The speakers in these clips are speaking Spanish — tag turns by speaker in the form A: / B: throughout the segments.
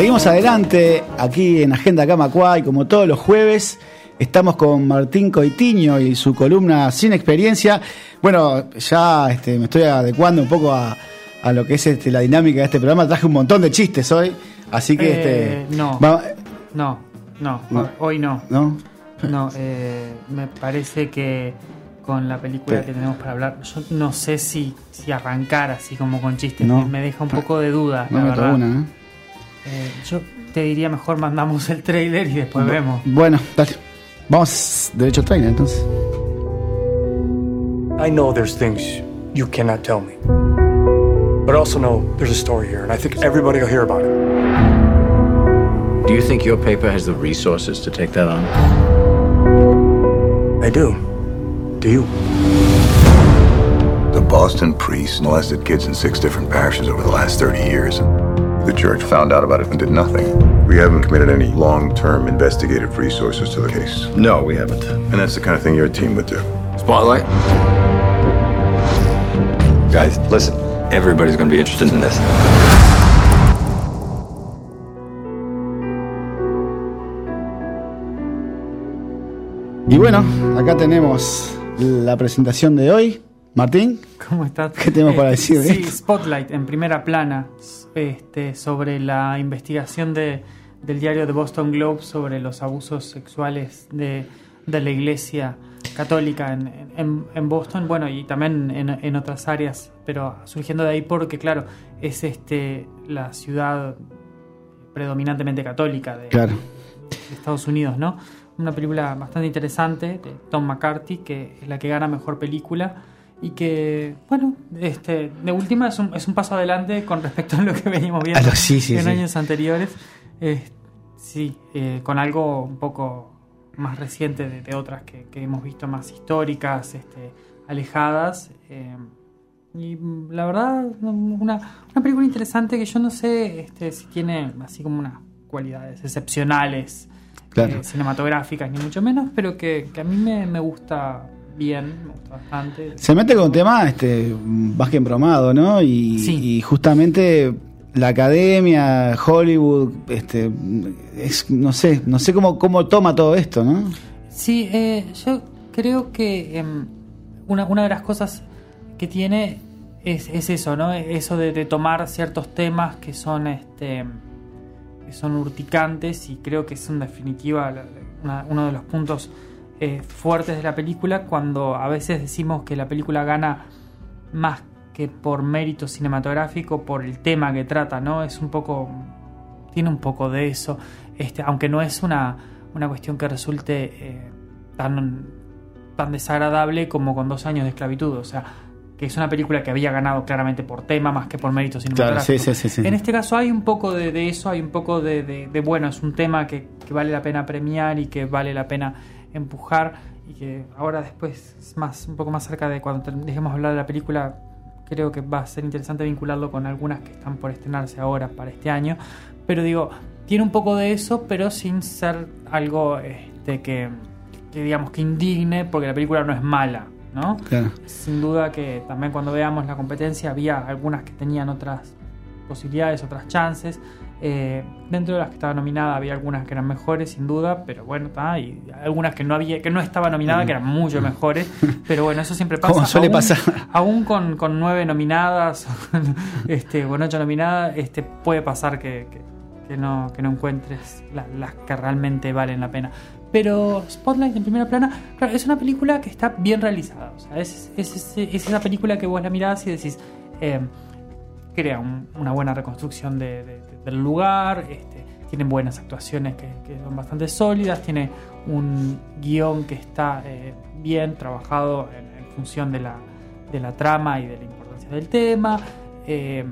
A: Seguimos adelante aquí en Agenda Camacuay, como todos los jueves. Estamos con Martín Coitiño y su columna Sin Experiencia. Bueno, ya este, me estoy adecuando un poco a, lo que es este, la dinámica de este programa. Traje un montón de chistes hoy, así que...
B: Eh,
A: este,
B: no, no, no, hoy no.
A: ¿No?
B: No, eh, me parece que con la película que tenemos para hablar, yo no sé si, si arrancar así como con chistes, me, deja un poco de duda. la verdad. Una, ¿eh? Eh, yo te diría mejor mandamos el trailer y después vemos.
A: Bueno, dale. Vamos derecho al trailer entonces.
C: I know there's things you cannot tell me. But I also know there's a story here, and I think everybody will hear about it.
D: Do you think your paper has the resources to take that on?
C: I do. Do you?
E: The Boston priests molested kids in six different parishes over the last 30 years. The church found out about it and did nothing. We haven't committed any long-term investigative resources to the case.
D: No, we haven't.
E: And that's the kind of thing your team would do.
D: Spotlight? Guys, listen. Everybody's going to be interested in this.
A: Y bueno, acá tenemos la presentación de hoy. Martín,
B: ¿cómo estás?
A: ¿Qué tenemos para decir?
B: sí, Spotlight en primera plana este, sobre la investigación de, del diario The Boston Globe sobre los abusos sexuales de, de la iglesia católica en, en, Boston, bueno, y también en, en, otras áreas, pero surgiendo de ahí porque, claro, es este la ciudad predominantemente católica de, de Estados Unidos, ¿no? Una película bastante interesante de Tom McCarthy, que es la que gana mejor película y que, bueno, este, de última es un, es un paso adelante con respecto a lo que veníamos viendo en años anteriores. sí, eh, con algo un poco más reciente de, otras que, hemos visto más históricas, este, alejadas. Eh, y la verdad, una, una, película interesante que yo no sé este, si tiene así como unas cualidades excepcionales eh, cinematográficas, ni mucho menos, pero que, que a mí me, me gusta bien, me gusta bastante.
A: Se mete con un tema este, más que embromado, ¿no? Y, justamente la academia, Hollywood, este, es, no sé, no sé cómo, cómo toma todo esto, ¿no?
B: Sí, eh, yo creo que em, una, una de las cosas que tiene es, es eso, ¿no? Eso de, tomar ciertos temas que son este que son urticantes y creo que es en definitiva uno de los puntos eh, fuertes de la película cuando a veces decimos que la película gana más que por mérito cinematográfico, por el tema que trata, ¿no? Es un poco. tiene un poco de eso. Este, aunque no es una, una cuestión que resulte eh, tan, tan desagradable como con dos años de esclavitud. O sea, que es una película que había ganado claramente por tema más que por mérito cinematográfico. en este caso hay un poco de, eso, hay un poco de, bueno, es un tema que, que, vale la pena premiar y que vale la pena empujar y que ahora después es más un poco más cerca de cuando dejemos hablar de la película creo que va a ser interesante vincularlo con algunas que están por estrenarse ahora para este año pero digo tiene un poco de eso pero sin ser algo este, que, digamos que indigne porque la película no es mala ¿no? Sin duda que también cuando veamos la competencia había algunas que tenían otras posibilidades, otras chances. Eh, dentro de las que estaba nominada había algunas que eran mejores, sin duda, pero bueno, está y algunas que no había, que no estaba nominada, que eran mucho mejores, pero bueno, eso siempre pasa.
A: Como suele
B: aún,
A: pasar.
B: Aún con, con, nueve nominadas, este, con ocho nominadas, este, puede pasar que, que, no, que no encuentres las que realmente valen la pena. Pero Spotlight en primera plana, claro, es una película que está bien realizada. O sea, es, es, es, esa película que vos la mirás y decís, eh, crea una buena reconstrucción del lugar, este, tiene buenas actuaciones que, son bastante sólidas, tiene un guion que está eh, bien trabajado en, función de la, de la, trama y de la importancia del tema, eh,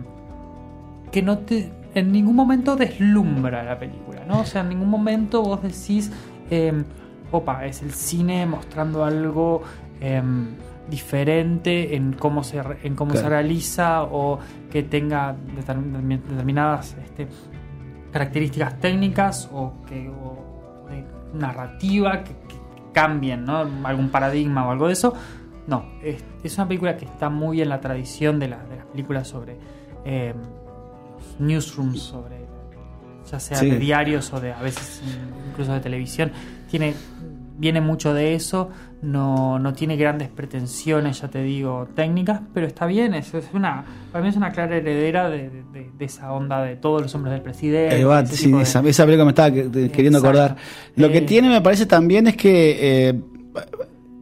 B: que no te, en ningún momento deslumbra la película, ¿no? O sea, en ningún momento vos decís, eh, opa, es el cine mostrando algo diferente en cómo se, en cómo se realiza o que tenga determinadas este, características técnicas o, que, de narrativa que, cambien ¿no? algún paradigma o algo de eso. No, es, es, una película que está muy en la tradición de, de las películas sobre eh, newsrooms, sobre ya sea
A: Sí.
B: de diarios o de a veces incluso de televisión, tiene viene mucho de eso, no, no tiene grandes pretensiones, ya te digo, técnicas, pero está bien, es, es una, para mí es una clara heredera de, de- de esa onda de todos los hombres del presidente.
A: Ahí va, sí,
B: de-
A: esa, esa película me estaba queriendo
B: Exacto.
A: acordar. Lo que
B: Eh,
A: tiene, me parece también, es que eh,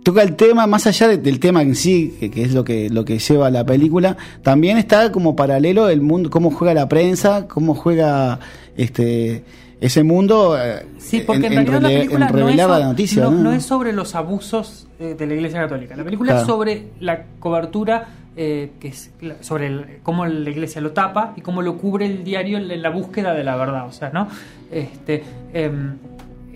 A: toca el tema, más allá de- del tema en sí, que, que es lo que, lo que lleva la película, también está como paralelo el mundo, cómo juega la prensa, cómo juega este ese mundo eh,
B: Sí, porque en, realidad la película no es,
A: revelar
B: so-
A: la noticia.
B: no,
A: ¿no?
B: no es sobre los abusos eh, de la Iglesia Católica. La película
A: Claro.
B: es sobre la cobertura, eh, que es sobre el- cómo la Iglesia lo tapa y cómo lo cubre el diario en la búsqueda de la verdad. O sea, ¿no? Este, em,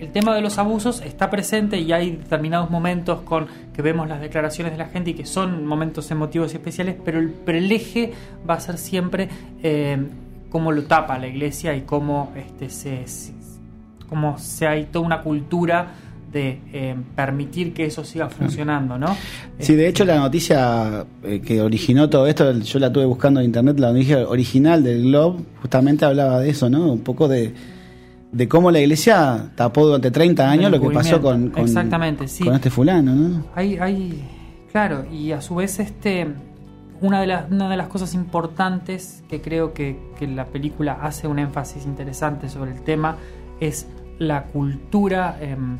B: el tema de los abusos está presente y hay determinados momentos con que vemos las declaraciones de la gente y que son momentos emotivos y especiales, pero el, pero el eje va a ser siempre em, cómo lo tapa la iglesia y cómo este, se, se- cómo se hay toda una cultura de eh, permitir que eso siga funcionando, ¿no?
A: Sí, de hecho la noticia eh, que originó todo esto, yo la tuve buscando en internet, la noticia original del Globe, justamente hablaba de eso, ¿no? Un poco de, de cómo la iglesia tapó durante 30 años lo que pasó con, con,
B: Exactamente, sí.
A: con este fulano, ¿no?
B: Hay, hay, claro, y a su vez este, una de las, una de las cosas importantes que creo que, que la película hace un énfasis interesante sobre el tema es la cultura em,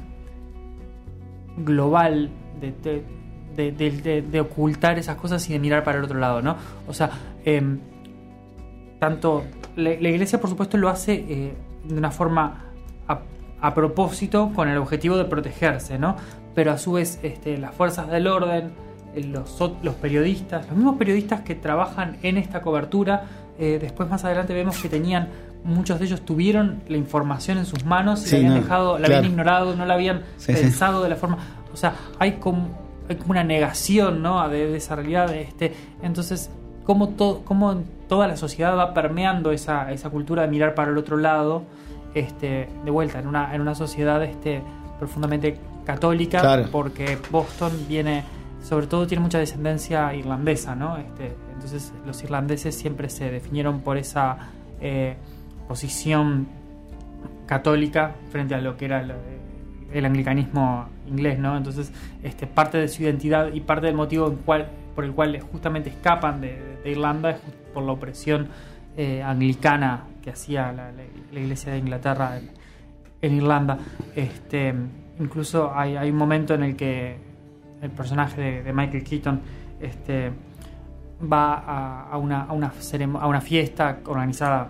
B: global de, de- de- ocultar esas cosas y de mirar para el otro lado, ¿no? O sea, em, tanto la, la iglesia por supuesto lo hace eh, de una forma a, a propósito con el objetivo de protegerse, ¿no? Pero a su vez este, las fuerzas del orden, eh, los, los periodistas, los mismos periodistas que trabajan en esta cobertura, eh, después más adelante vemos que tenían, muchos de ellos tuvieron la información en sus manos y
A: Sí,
B: la habían
A: no,
B: dejado, la
A: claro.
B: habían ignorado, no la habían
A: Sí, sí.
B: pensado de la forma, o sea, hay como, hay como una negación, ¿no? De, de esa realidad, este, entonces cómo, to- cómo toda la sociedad va permeando esa, esa cultura de mirar para el otro lado, este, de vuelta, en una, en una sociedad este, profundamente católica,
A: Claro.
B: porque Boston viene, sobre todo tiene mucha descendencia irlandesa, ¿no? Este, entonces los irlandeses siempre se definieron por esa eh, posición católica frente a lo que era el, el anglicanismo inglés, ¿no? Entonces, este, parte de su identidad y parte del motivo en cual, por el cual justamente escapan de, Irlanda es por la opresión eh, anglicana que hacía la, Iglesia de Inglaterra en, Irlanda. Este, incluso hay, hay un momento en el que el personaje de, Michael Keaton este, va a, una, a, una a una fiesta organizada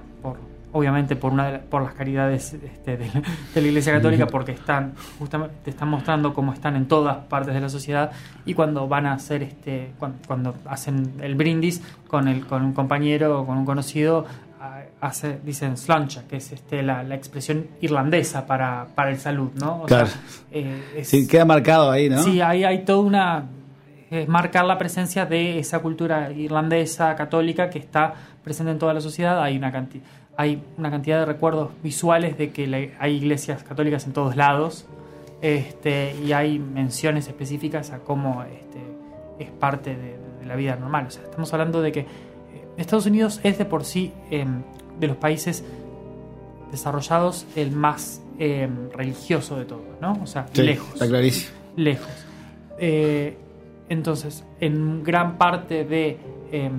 B: obviamente por una de la- por las caridades este, de, la, de la Iglesia Católica porque están justamente te están mostrando cómo están en todas partes de la sociedad y cuando van a hacer este cuando, cuando hacen el brindis con el con un compañero o con un conocido hace dicen slancha que es este la, la expresión irlandesa para, para el salud no O
A: Claro.
B: eh, es-
A: Sí, queda marcado ahí, ¿no?
B: Sí, hay, hay toda una. Es marcar la presencia de esa cultura irlandesa, católica, que está presente en toda la sociedad. Hay una, canti- hay una cantidad de recuerdos visuales de que hay iglesias católicas en todos lados. Este, y hay menciones específicas a cómo este, es parte de, de la vida normal. O sea, estamos hablando de que eh, Estados Unidos es de por sí, em, de los países desarrollados, el más em, religioso de todos, ¿no? O sea,
A: Sí,
B: lejos
A: Está clarísimo.
B: lejos. Eh, entonces, en gran parte de, eh,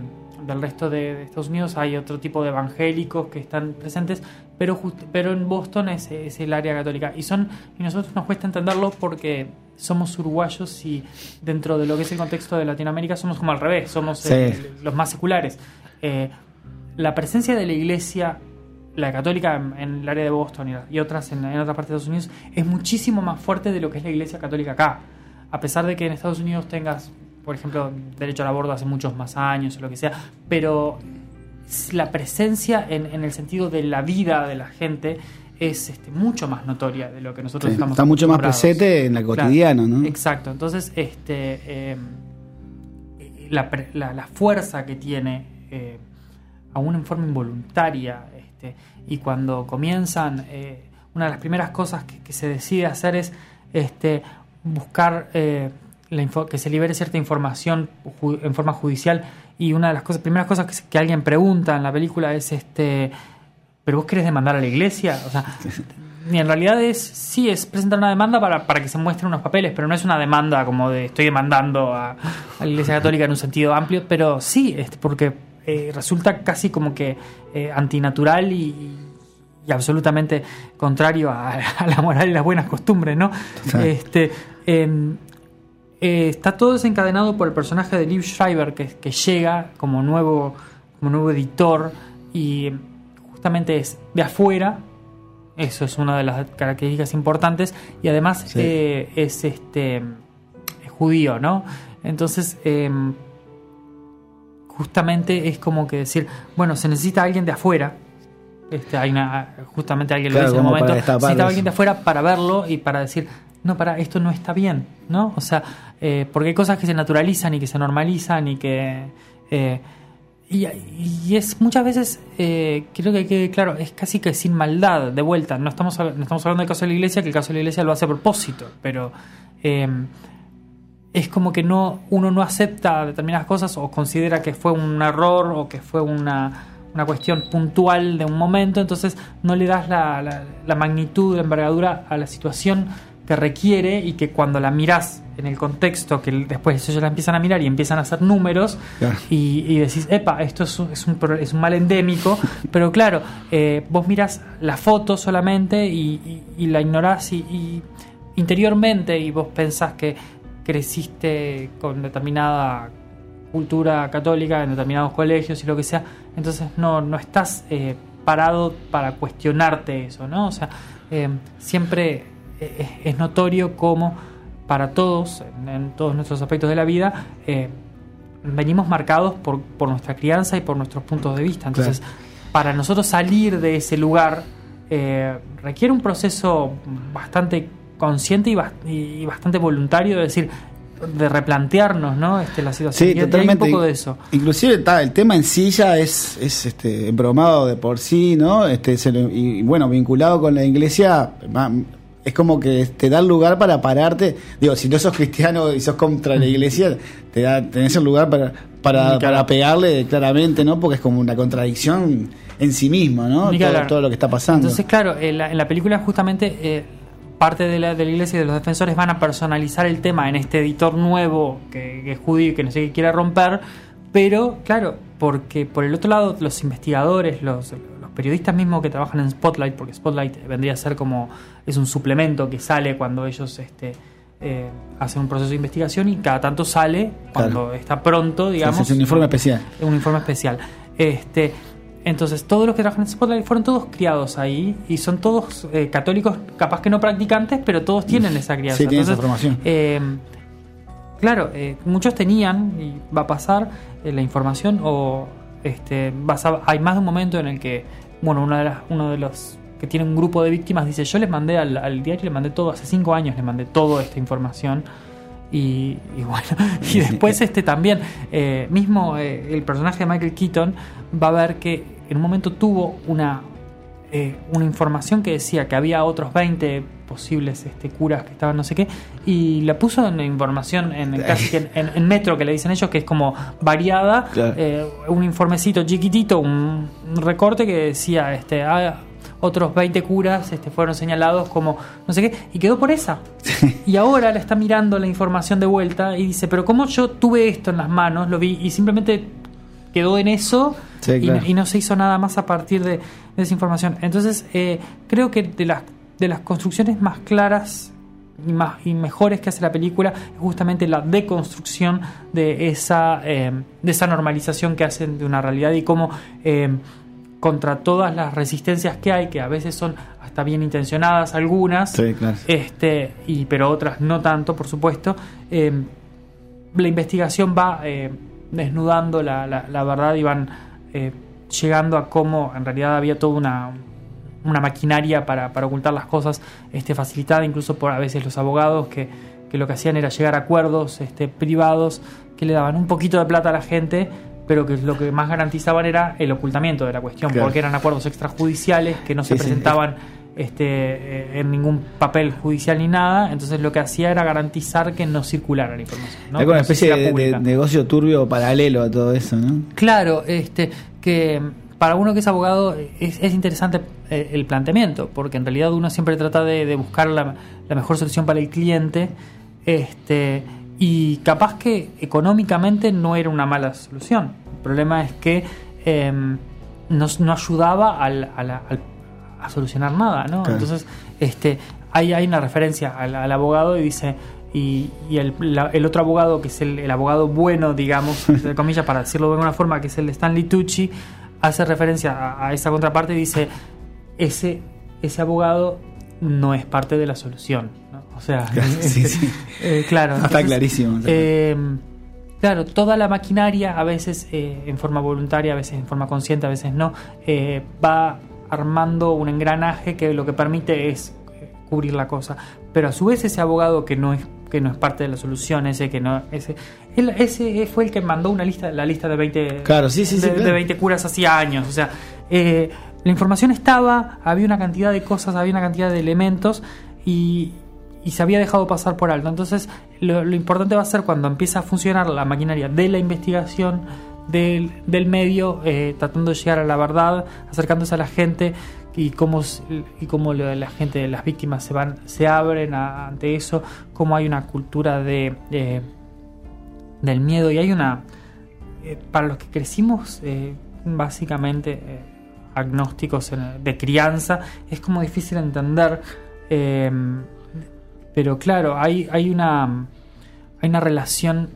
B: del resto de, de Estados Unidos hay otro tipo de evangélicos que están presentes, pero, just- pero en Boston es, es el área católica. Y, son, y nosotros nos cuesta entenderlo porque somos uruguayos y dentro de lo que es el contexto de Latinoamérica somos como al revés, somos eh, los más seculares. Eh, la presencia de la iglesia, la católica en, en el área de Boston y, y otras en, en otras partes de Estados Unidos, es muchísimo más fuerte de lo que es la iglesia católica acá. A pesar de que en Estados Unidos tengas, por ejemplo, derecho al aborto hace muchos más años o lo que sea, pero la presencia en, en el sentido de la vida de la gente es este, mucho más notoria de lo que nosotros
A: Sí,
B: estamos
A: está mucho más presente en la
B: Claro,
A: cotidiano, ¿no?
B: Exacto. Entonces, este, eh, la, pre- la- la fuerza que tiene, eh, aún en forma involuntaria, este, y cuando comienzan, eh, una de las primeras cosas que, que se decide hacer es este, buscar eh, la info- que se libere cierta información ju- en forma judicial. Y una de las cosas, primeras cosas que, alguien pregunta en la película es este pero vos querés demandar a la iglesia, o sea, y en realidad es, sí, es presentar una demanda para, para que se muestren unos papeles, pero no es una demanda como de estoy demandando a, a la iglesia católica en un sentido amplio, pero sí, este, porque eh, resulta casi como que eh, antinatural y, y absolutamente contrario a, a la moral y las buenas costumbres, ¿no? Este, eh, está todo desencadenado por el personaje de Liv Schreiber que, que llega como nuevo, como nuevo editor y justamente es de afuera. Eso es una de las características importantes y además
A: Sí.
B: eh, es este es judío, ¿no? Entonces em, justamente es como que decir, bueno, se necesita alguien de afuera. Este, hay una, justamente alguien
A: Claro,
B: lo dice en
A: para
B: momento.
A: destapar
B: Necesita
A: eso.
B: alguien de afuera para verlo y para decir, no, para, esto no está bien, ¿no? O sea, eh, porque hay cosas que se naturalizan y que se normalizan y que. eh, y, es muchas veces, eh, creo que quede claro, es casi que sin maldad, de vuelta. No estamos, no estamos hablando del caso de la iglesia, que el caso de la iglesia lo hace a propósito, pero. eh, es como que no uno no acepta determinadas cosas o considera que fue un error o que fue una, una cuestión puntual de un momento, entonces no le das la, la- la magnitud, la envergadura a la situación que requiere y que cuando la mirás en el contexto, que después ellos la empiezan a mirar y empiezan a hacer números
A: Claro.
B: y, y decís, epa, esto es un, es un, es un mal endémico, pero claro, eh, vos mirás la foto solamente y, y- y la ignorás y, interiormente y vos pensás que creciste con determinada cultura católica en determinados colegios y lo que sea, entonces no, no estás eh, parado para cuestionarte eso, ¿no? O sea, eh, siempre es, es notorio como para todos, en, todos nuestros aspectos de la vida, eh, venimos marcados por, por nuestra crianza y por nuestros puntos de vista. Entonces, para nosotros salir de ese lugar eh, requiere un proceso bastante consciente y, bas- y bastante voluntario de decir de replantearnos ¿no? este, la situación
A: Sí,
B: Y hay- hay
A: totalmente.
B: un poco de eso
A: Inclusive ta, el tema en sí ya es, es este, bromado de por sí, ¿no? Este, se lo- y bueno, vinculado con la iglesia, es como que te da el lugar para pararte. Digo, si no sos cristiano y sos contra la iglesia, te da, tenés el lugar para, para, para pegarle claramente, ¿no? Porque es como una contradicción en sí misma, ¿no? Todo, lo que está pasando.
B: Entonces, claro, en la, en la película justamente eh, parte de la, de la iglesia y de los defensores van a personalizar el tema en este editor nuevo que, que es judío y que no sé qué quiere romper, pero claro, porque por el otro lado los investigadores, los periodistas mismos que trabajan en Spotlight, porque Spotlight vendría a ser como, es un suplemento que sale cuando ellos este, eh, hacen un proceso de investigación y cada tanto sale cuando
A: Claro.
B: está pronto, digamos.
A: es un informe especial.
B: un informe especial. Este, entonces, todos los que trabajan en Spotlight fueron todos criados ahí y son todos eh, católicos, capaz que no practicantes, pero todos tienen esa crianza.
A: Sí, tienen esa formación.
B: eh, claro, eh, muchos tenían y va a pasar eh, la información o este, vas a- hay más de un momento en el que, bueno, una de las, uno de los que tiene un grupo de víctimas dice, yo les mandé al, al diario, les mandé todo, hace cinco años les mandé toda esta información. Y, y bueno, y después este también, eh, mismo eh, el personaje de Michael Keaton va a ver que en un momento tuvo una, eh, una información que decía que había otros 20 posibles este, curas que estaban no sé qué, y la puso en información en, casi que en, en- metro, que le dicen ellos, que es como variada,
A: Claro.
B: eh, un informecito chiquitito, un, recorte que decía, este, ah, otros 20 curas este, fueron señalados como no sé qué, y quedó por esa. Y ahora la está mirando la información de vuelta y dice, pero como yo tuve esto en las manos, lo vi y simplemente quedó en eso
A: Sí,
B: y,
A: claro.
B: y no se hizo nada más a partir de, de esa información. Entonces, eh, creo que de las, de las construcciones más claras y, más, y mejores que hace la película es justamente la deconstrucción de esa, eh, de esa normalización que hacen de una realidad y cómo eh, contra todas las resistencias que hay, que a veces son hasta bien intencionadas algunas,
A: Sí, claro.
B: este, y, pero otras no tanto, por supuesto, eh, la investigación va desnudando la, la- la verdad y van eh, llegando a cómo en realidad había toda una, una maquinaria para, para ocultar las cosas, este, facilitada incluso por a veces los abogados que, que lo que hacían era llegar a acuerdos este, privados que le daban un poquito de plata a la gente pero que lo que más garantizaban era el ocultamiento de la cuestión,
A: Claro.
B: porque eran acuerdos extrajudiciales que no se
A: Sí, sí.
B: presentaban este, eh, en ningún papel judicial ni nada, entonces lo que hacía era garantizar que no circulara la información. ¿no?
A: Como una
B: no
A: especie de, negocio turbio paralelo a todo eso, ¿no?
B: Claro, este, que para uno que es abogado es, es interesante eh, el planteamiento, porque en realidad uno siempre trata de, de buscar la, la mejor solución para el cliente, este, y capaz que económicamente no era una mala solución. El problema es que eh, no, no ayudaba al, a, la- al- a solucionar nada, ¿no? Entonces, este, hay, hay una referencia al, al abogado y dice, y, y el, la- el otro abogado, que es el, el abogado bueno, digamos, entre comillas, para decirlo de alguna forma, que es el de Stanley Tucci, hace referencia a, a esa contraparte y dice, ese, ese abogado no es parte de la solución. ¿no? O sea,
A: Sí, sí.
B: eh, claro.
A: Está
B: entonces,
A: clarísimo.
B: eh, claro, toda la maquinaria, a veces eh, en forma voluntaria, a veces en forma consciente, a veces no, eh, va armando un engranaje que lo que permite es eh, cubrir la cosa. Pero a su vez ese abogado que no es que no es parte de la solución, ese que no ese él- ese fue el que mandó una lista la lista de 20
A: Claro, sí, sí, sí,
B: de,
A: claro.
B: de 20 curas hacía años, o sea, eh, la información estaba, había una cantidad de cosas, había una cantidad de elementos y, y se había dejado pasar por alto. Entonces, lo, importante va a ser cuando empieza a funcionar la maquinaria de la investigación del, del medio, eh, tratando de llegar a la verdad, acercándose a la gente y cómo, y cómo la gente, las víctimas se van, se abren ante eso, cómo hay una cultura de, eh, del miedo y hay una eh, para los que crecimos básicamente agnósticos de crianza es como difícil entender eh, pero claro hay, hay una hay una relación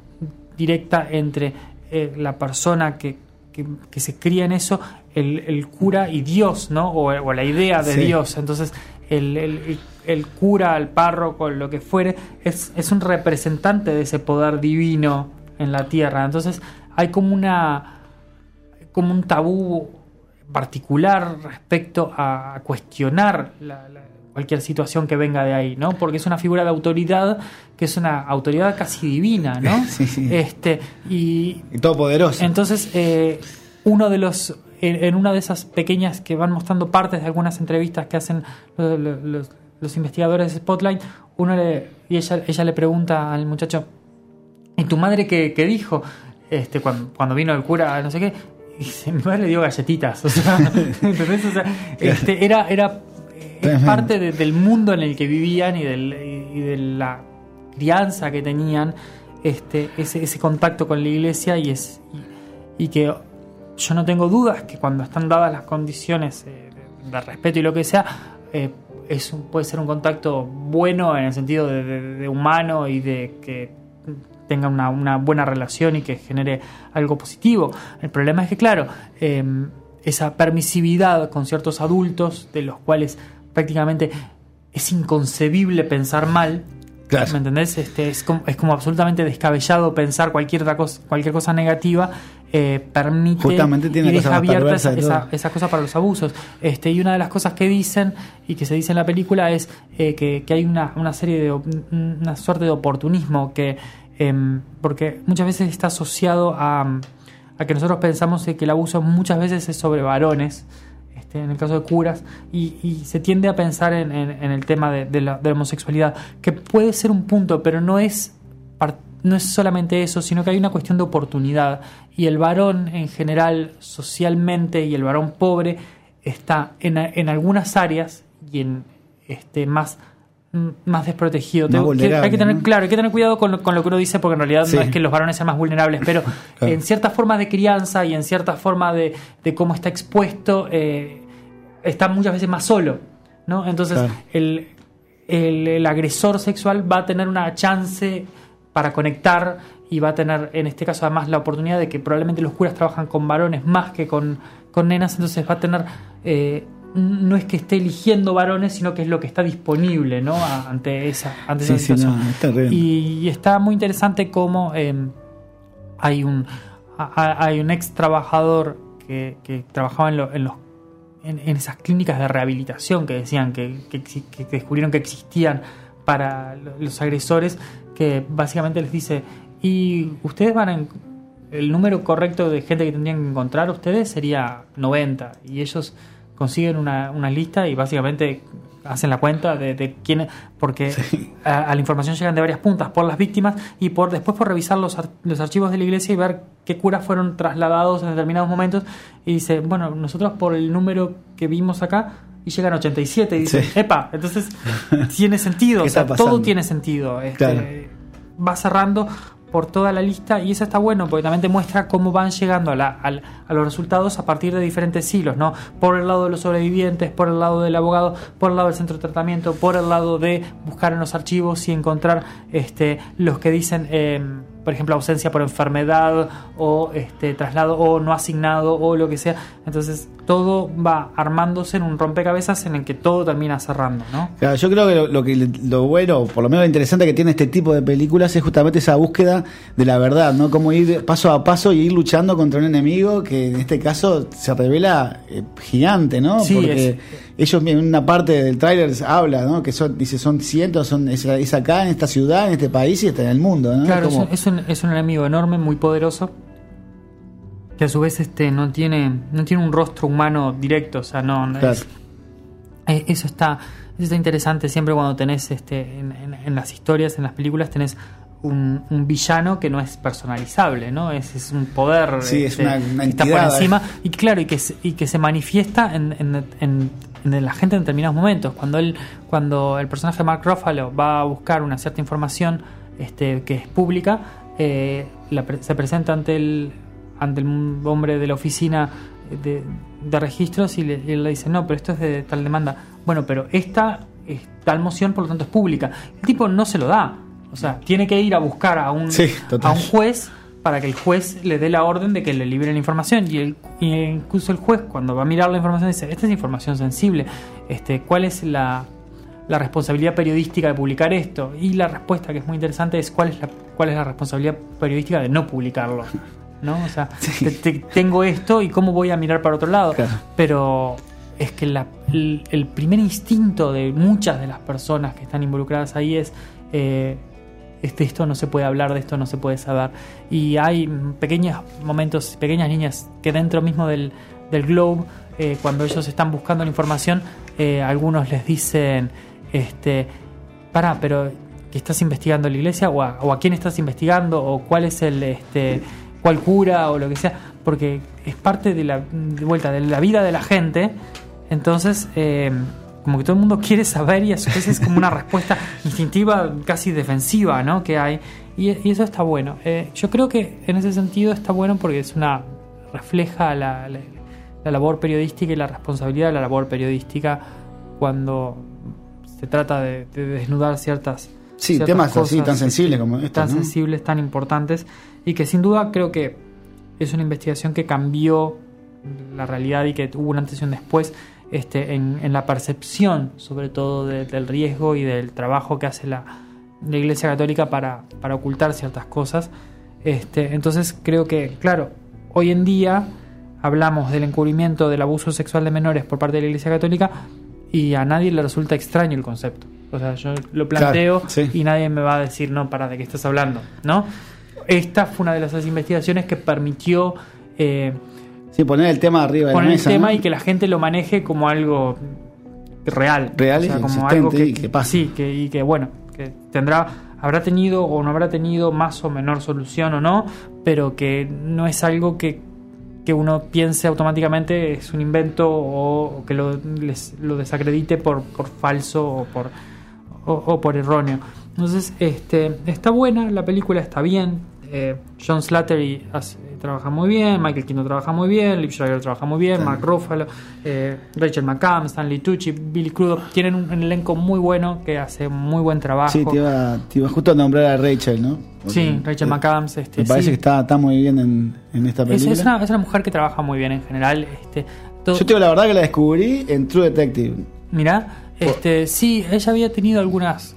B: directa entre eh, la persona que, que- que se cría en eso el, el cura y Dios no o, o la idea de
A: Sí.
B: Dios entonces el, el- el- el cura, el párroco, lo que fuere, es, es un representante de ese poder divino en la tierra. Entonces hay como una como un tabú particular respecto a cuestionar la- la- cualquier situación que venga de ahí, ¿no? Porque es una figura de autoridad que es una autoridad casi divina, ¿no?
A: Sí, sí.
B: Este y
A: Y todopoderoso.
B: entonces, eh, uno de los. En, en una de esas pequeñas que van mostrando partes de algunas entrevistas que hacen lo- lo- los, los investigadores de Spotlight, uno le, y ella, ella le pregunta al muchacho: ¿Y tu madre qué, qué dijo? Este, cuando, cuando vino el cura, no sé qué. Y mi madre le dio galletitas. O sea, ¿entendés? O sea, este, era, era es parte de- del mundo en el que vivían y, del, y de la crianza que tenían, este, ese, ese contacto con la iglesia y, es, y, y que yo no tengo dudas que cuando están dadas las condiciones eh, de, de respeto y lo que sea, eh, es un- puede ser un contacto bueno en el sentido de, de- de humano y de que tenga una, una buena relación y que genere algo positivo. El problema es que, claro, eh, esa permisividad con ciertos adultos, de los cuales prácticamente es inconcebible pensar mal,
A: Claro.
B: ¿me entendés? Este, es, como, es como absolutamente descabellado pensar cualquier, otra cosa, cualquier cosa negativa, eh, permite
A: Justamente tiene
B: y deja abierta esa, esa, cosa para los abusos. Este, y una de las cosas que dicen y que se dice en la película es eh, que, que hay una, una serie de una suerte de oportunismo que em, porque muchas veces está asociado a, a que nosotros pensamos que el abuso muchas veces es sobre varones este, en el caso de curas, y, y se tiende a pensar en, en- en el tema de, de la, de la homosexualidad, que puede ser un punto, pero no es, no es solamente eso, sino que hay una cuestión de oportunidad. Y el varón en general, socialmente, y el varón pobre, está en, en algunas áreas y en este, más más desprotegido.
A: Más vulnerable,
B: hay que tener,
A: ¿no?
B: claro, hay que tener cuidado con lo, con lo que uno dice, porque en realidad
A: Sí.
B: no es que los varones sean más vulnerables, pero
A: Claro.
B: en ciertas formas de crianza y en ciertas formas de, de cómo está expuesto, eh, está muchas veces más solo. ¿no? Entonces,
A: Claro.
B: el, el- el agresor sexual va a tener una chance para conectar y va a tener, en este caso, además la oportunidad de que probablemente los curas trabajan con varones más que con, con nenas, entonces va a tener. eh, no es que esté eligiendo varones, sino que es lo que está disponible ¿no? Ante esa, ante esa
A: Sí, sí,
B: situación.
A: no, está bien.
B: y, y está muy interesante cómo eh, hay un a- hay un ex trabajador que, que trabajaba en, lo- en los en, en esas clínicas de rehabilitación que decían que, que que descubrieron que existían para lo- los agresores que básicamente les dice y ustedes van a el número correcto de gente que tendrían que encontrar ustedes sería 90 y ellos consiguen una, una lista y básicamente hacen la cuenta de, de quién, porque a, a la información llegan de varias puntas, por las víctimas y por después por revisar los, ar- los archivos de la iglesia y ver qué curas fueron trasladados en determinados momentos. Y dice, bueno, nosotros por el número que vimos acá, y llegan a 87, y dice,
A: Sí.
B: epa, entonces tiene sentido,
A: ¿Qué
B: o sea, todo tiene sentido. Este,
A: Claro.
B: Va cerrando por toda la lista y eso está bueno porque también te muestra cómo van llegando a, la- al- a los resultados a partir de diferentes hilos, ¿no? Por el lado de los sobrevivientes, por el lado del abogado, por el lado del centro de tratamiento, por el lado de buscar en los archivos y encontrar este, los que dicen, eh, por ejemplo, ausencia por enfermedad o este, traslado o no asignado o lo que sea. Entonces todo va armándose en un rompecabezas en el que todo termina cerrando, ¿no?
A: Claro, yo creo que lo, lo que lo bueno, por lo menos lo interesante que tiene este tipo de películas es justamente esa búsqueda de la verdad, ¿no? Cómo ir paso a paso y ir luchando contra un enemigo que en este caso se revela eh, gigante, ¿no?
B: Sí,
A: Porque
B: es-
A: ellos en una parte del tráiler habla, ¿no? Que son, dice, son cientos, son, es, es acá, en esta ciudad, en este país y está en el mundo, ¿no?
B: Claro, es
A: Como-
B: un, es, un, es un enemigo enorme, muy poderoso, que a su vez este no tiene no tiene un rostro humano directo, o sea, no,
A: Claro.
B: es- eh, eso está eso está interesante siempre cuando tenés este en, en- en las historias, en las películas tenés un, un villano que no es personalizable, ¿no? Es, es un poder
A: Sí, es
B: este,
A: una- una
B: que está por
A: entidad,
B: encima y claro, y que se, y que se manifiesta en, en- en- en la gente en determinados momentos. Cuando él, cuando el personaje de Mark Ruffalo va a buscar una cierta información este, que es pública, eh, la se presenta ante el ante el hombre de la oficina de, de registros y le, y él le dice, no, pero esto es de tal demanda. Bueno, pero esta es tal moción, por lo tanto es pública. El tipo no se lo da. O sea, tiene que ir a buscar a un,
A: Sí,
B: a un juez para que el juez le dé la orden de que le libere la información. Y, el, y incluso el juez cuando va a mirar la información dice esta es información sensible. Este cuál es la, la responsabilidad periodística de publicar esto y la respuesta que es muy interesante es cuál es la cuál es la responsabilidad periodística de no publicarlo no o sea te- te- tengo esto y cómo voy a mirar para otro lado
A: Claro.
B: pero es que la- el, el primer instinto de muchas de las personas que están involucradas ahí es eh, este, esto no se puede hablar, de esto no se puede saber. Y hay pequeños momentos, pequeñas niñas que dentro mismo del, del Globe, eh, cuando ellos están buscando la información, eh, algunos les dicen, este, para, pero ¿que estás investigando la iglesia? ¿O a, o quién estás investigando? ¿O cuál es el, este, cuál cura? O lo que sea. Porque es parte de la, vuelta, de la vida de la gente. Entonces, eh, como que todo el mundo quiere saber y a su vez es como una respuesta instintiva, casi defensiva, ¿no? Que hay. Y, y eso está bueno. Eh, yo creo que en ese sentido está bueno porque es una. refleja la, la- la labor periodística y la responsabilidad de la labor periodística cuando se trata de, de desnudar ciertas.
A: Sí,
B: ciertas
A: temas así tan sensibles como estos,
B: Tan
A: ¿no?
B: sensibles, tan importantes. Y que sin duda creo que es una investigación que cambió la realidad y que hubo una antes y un después este, en, en la percepción, sobre todo de- del riesgo y del trabajo que hace la, la Iglesia Católica para, para ocultar ciertas cosas. Este, entonces creo que, claro, hoy en día hablamos del encubrimiento del abuso sexual de menores por parte de la Iglesia Católica y a nadie le resulta extraño el concepto. O sea, yo lo planteo
A: Claro, sí.
B: y nadie me va a decir, no, para de qué estás hablando, ¿no? Esta fue una de las investigaciones que permitió eh,
A: Sí, poner el tema arriba de
B: poner
A: la
B: el
A: mesa.
B: tema
A: ¿no?
B: y que la gente lo maneje como algo real.
A: Real y existente y que pasa.
B: Sí, que, y que bueno, que tendrá, habrá tenido o no habrá tenido más o menor solución o no, pero que no es algo que, que uno piense automáticamente es un invento o, o que lo, les- lo desacredite por, por falso o por, o, o por erróneo. Entonces, este, está buena, la película está bien. Eh, John Slattery hace- trabaja muy bien, Michael Keaton trabaja muy bien, Liv Schreiber trabaja muy bien, Mark Ruffalo, eh, Rachel McCann, Stanley Tucci, Billy Crudup, tienen un, un elenco muy bueno que hace muy buen trabajo.
A: Sí, te iba, te iba justo a nombrar a Rachel, ¿no? Porque,
B: Sí, Rachel
A: eh,
B: McAdams. Este,
A: Me parece
B: sí.
A: que está, está muy bien en, en esta
B: es,
A: película.
B: es una, es una mujer que trabaja muy bien en general. Este, todo-
A: Yo te digo la verdad que la descubrí en True Detective.
B: Mirá, este, sí, ella había tenido algunas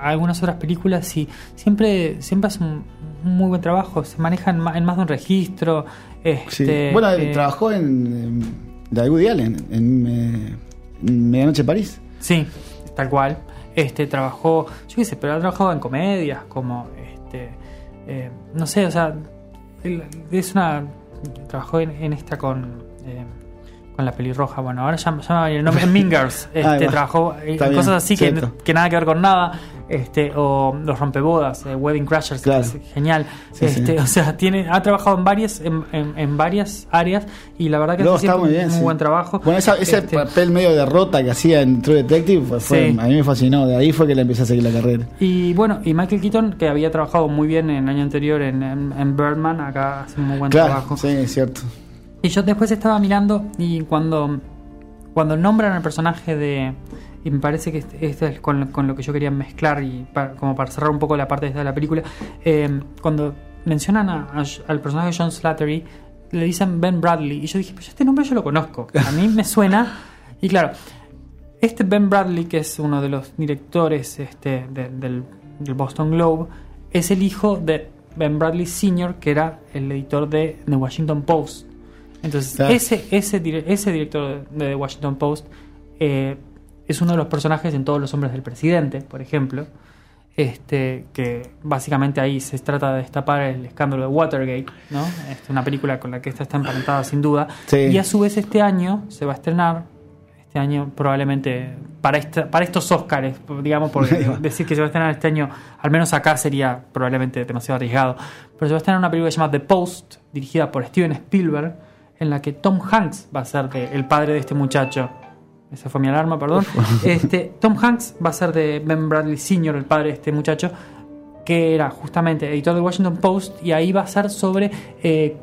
B: algunas otras películas y siempre siempre hace un muy buen trabajo. Se maneja en, en más de un registro.
A: Sí.
B: Este,
A: bueno,
B: eh,
A: trabajó en, la de Woody Allen, en, eh, en Medianoche en París.
B: Sí, tal cual. Este trabajó, yo qué sé, pero ha trabajado en comedias como este eh, no sé, o sea, es una trabajó en, en esta con eh, con la pelirroja. Bueno, ahora ya, el nombre. Mean Girls, este, trabajó en
A: bien,
B: cosas así que, que nada que ver con nada. Este, o Los Rompebodas, eh, Wedding Crashers, que es genial.
A: Sí,
B: este,
A: sí.
B: O sea, tiene, ha trabajado en varias, en, en- en varias áreas y la verdad que
A: No,
B: hace
A: está
B: siempre
A: muy bien.
B: un
A: sí.
B: buen trabajo.
A: Bueno, esa- ese
B: Este,
A: papel medio de rota que hacía en True Detective fue, a mí me fascinó. De ahí fue que le empecé a seguir la carrera.
B: Y bueno, y Michael Keaton, que había trabajado muy bien en el año anterior en, en, en Birdman, acá hace un muy buen
A: Claro,
B: trabajo.
A: sí, es cierto.
B: Y yo después estaba mirando y cuando, cuando nombran al personaje de... Y me parece que este- esto es con, con lo que yo quería mezclar y para- como para cerrar un poco la parte esta de la película. eh, cuando mencionan a- al personaje de John Slattery, le dicen Ben Bradley. Y yo dije, pues este nombre yo lo conozco. A mí me suena. Y claro, este Ben Bradley, que es uno de los directores este, de- del, del Boston Globe, es el hijo de Ben Bradley Sr., que era el editor de The Washington Post. Entonces,
A: Claro.
B: ese, ese, ese director de The Washington Post eh, es uno de los personajes en Todos los Hombres del Presidente, por ejemplo. Este, que básicamente ahí se trata de destapar el escándalo de Watergate, ¿no? Es una película con la que esta está emparentada sin duda.
A: Sí.
B: Y a su vez este año se va a estrenar, este año probablemente para, esta- para estos Oscars, digamos, porque decir que se va a estrenar este año, al menos acá sería probablemente demasiado arriesgado, pero se va a estrenar una película llamada The Post, dirigida por Steven Spielberg, en la que Tom Hanks va a ser de- el padre de este muchacho. Esa fue mi alarma, perdón. Este, Tom Hanks va a ser de Ben Bradley Sr., el padre de este muchacho, que era justamente editor del Washington Post, y ahí va a ser sobre eh,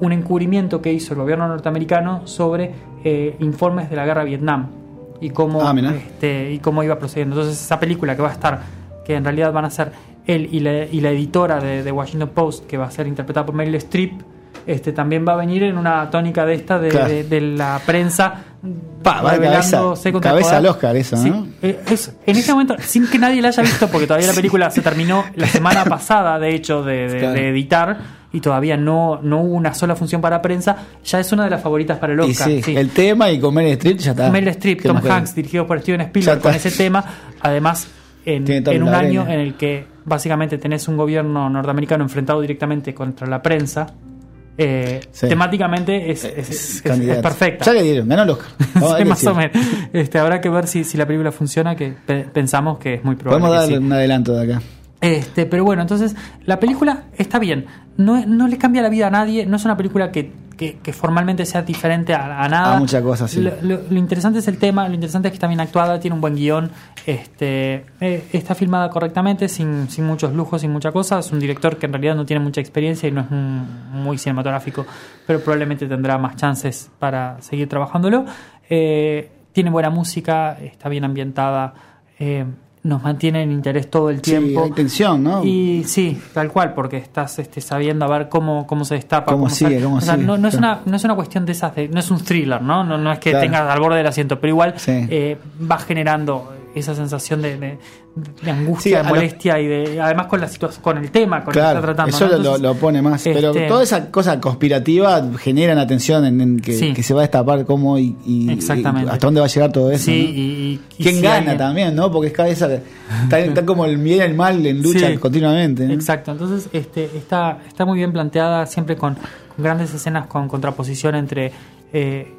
B: un encubrimiento que hizo el gobierno norteamericano sobre eh, informes de la guerra de Vietnam y cómo,
A: Ah,
B: este, y cómo iba procediendo. Entonces, esa película que va a estar, que en realidad van a ser él y la, y la editora de, de Washington Post, que va a ser interpretada por Meryl Streep, este, también va a venir en una tónica de esta de,
A: Claro.
B: de- de la prensa
A: Pa, va
B: rebelándose
A: cabeza- cabeza al Oscar eso,
B: Sí,
A: ¿no?
B: eh, es- en ese momento, sin que nadie la haya visto, porque todavía la película se terminó la semana pasada, de hecho, de, de-
A: Claro.
B: de editar, y todavía no, no hubo una sola función para prensa, ya es una de las favoritas para el Oscar.
A: sí,
B: sí.
A: el tema y con Meryl Streep ya está.
B: Meryl Streep, Tom
A: mujer.
B: Hanks, dirigido por Steven Spielberg, con ese tema. Además, en, un año en el que básicamente tenés un gobierno norteamericano enfrentado directamente contra la prensa, eh,
A: Sí.
B: temáticamente es, es-
A: Es
B: es- es
A: candidato.
B: perfecta.
A: Ya le dieron, ganó el Oscar.
B: Sí, más o menos. Este, habrá que ver si, si la película funciona, que pe- pensamos que es muy probable.
A: Podemos darle
B: sí.
A: un adelanto de acá.
B: Este, pero bueno, entonces la película está bien. No, no le cambia la vida a nadie. No es una película que, que- que formalmente sea diferente a, a nada.
A: A muchas cosas, sí.
B: Lo, lo- lo interesante es el tema, lo interesante es que está bien actuada, tiene un buen guion, este, eh, está filmada correctamente, sin, sin muchos lujos, sin mucha cosa. Es un director que en realidad no tiene mucha experiencia y no es un- muy cinematográfico, pero probablemente tendrá más chances para seguir trabajándolo. Eh, tiene buena música, está bien ambientada. eh, nos mantiene en interés todo el
A: Sí,
B: tiempo.
A: hay tensión, ¿no?
B: Y sí, tal cual, porque estás este, sabiendo a ver cómo, cómo se destapa.
A: Cómo sigue, cómo
B: O sea,
A: sigue,
B: no, no es una, no es una cuestión de esas, de- no es un thriller, ¿no? No, no es que
A: Claro.
B: tengas al borde del asiento, pero igual
A: Sí.
B: eh, va generando esa sensación de, de- de angustia,
A: Sí,
B: de
A: lo-
B: molestia y de además con la situación, con el tema, con el que está tratando.
A: eso
B: ¿no?
A: lo-
B: Entonces,
A: lo, pone más. Pero
B: este,
A: toda esa cosa conspirativa genera una tensión en, en que,
B: Sí.
A: que se va a destapar cómo y, y-
B: Exactamente.
A: y hasta dónde va a llegar todo eso.
B: Sí,
A: ¿no?
B: y, y- y
A: ¿Quién gana también, no? Porque es cada vez está, está como el bien y el mal en lucha continuamente. ¿no?
B: Exacto, entonces este, está, está muy bien planteada, siempre con, con grandes escenas con contraposición entre eh,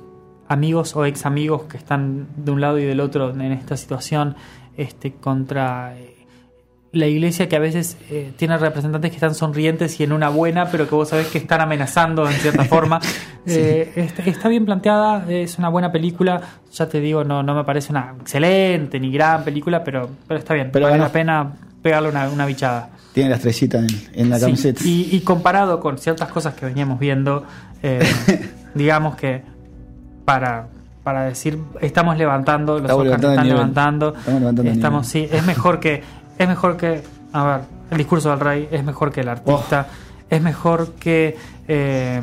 B: amigos o ex amigos que están de un lado y del otro en esta situación, este, contra eh, la iglesia que a veces eh, tiene representantes que están sonrientes y en una buena, pero que vos sabés que están amenazando en cierta forma. Eh, está, está bien planteada, es una buena película, ya te digo, no, no me parece una excelente ni gran película, pero, pero está bien,
A: Pero
B: vale la pena pegarle una, una bichada.
A: Tiene la estrellita en, en la
B: Sí,
A: camiseta.
B: Y, y comparado con ciertas cosas que veníamos viendo, eh, digamos que para, para decir estamos levantando, los
A: Estamos levantando
B: están levantando,
A: Estamos levantando
B: estamos, sí, es mejor que, es mejor que, a ver, el discurso del rey es mejor que el artista,
A: Oh.
B: es mejor que eh,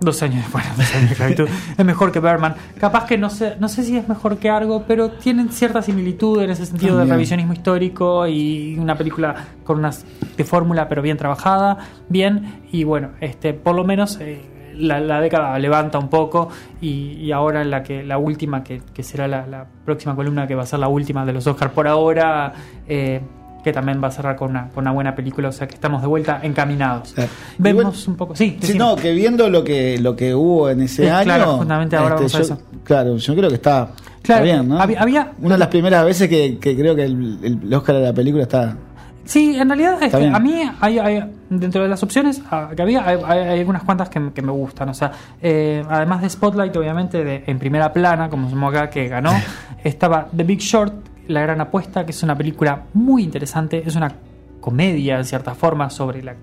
B: dos años después, dos años de esclavitud, es mejor que Berman. Capaz que no sé, no sé si es mejor que algo, pero tienen cierta similitud en ese sentido de
A: También.
B: revisionismo histórico y una película con unas de fórmula pero bien trabajada, bien y bueno, este por lo menos eh, la, la década levanta un poco y, y ahora la que la última que, que será la, la próxima columna que va a ser la última de los Oscars por ahora eh, que también va a cerrar con una, con una buena película, o sea que estamos de vuelta encaminados. Vemos
A: bueno,
B: un poco. Sí,
A: no, que viendo lo que lo que hubo en ese
B: Sí,
A: año. este,
B: claro, justamente ahora vamos a
A: yo,
B: eso.
A: Claro, yo creo que está, está
B: Claro,
A: bien, ¿no?
B: había- había-
A: Una de las primeras veces que, que creo que el, el Oscar de la película está.
B: Sí, en realidad es
A: Está
B: que
A: bien.
B: a mí hay, hay- dentro de las opciones ah, que había hay, hay- hay algunas cuantas que, me- que me gustan. O sea, eh, además de Spotlight, obviamente, de, en primera plana, como llama acá, que ganó, estaba The Big Short, La Gran Apuesta, que es una película muy interesante, es una comedia en cierta forma sobre la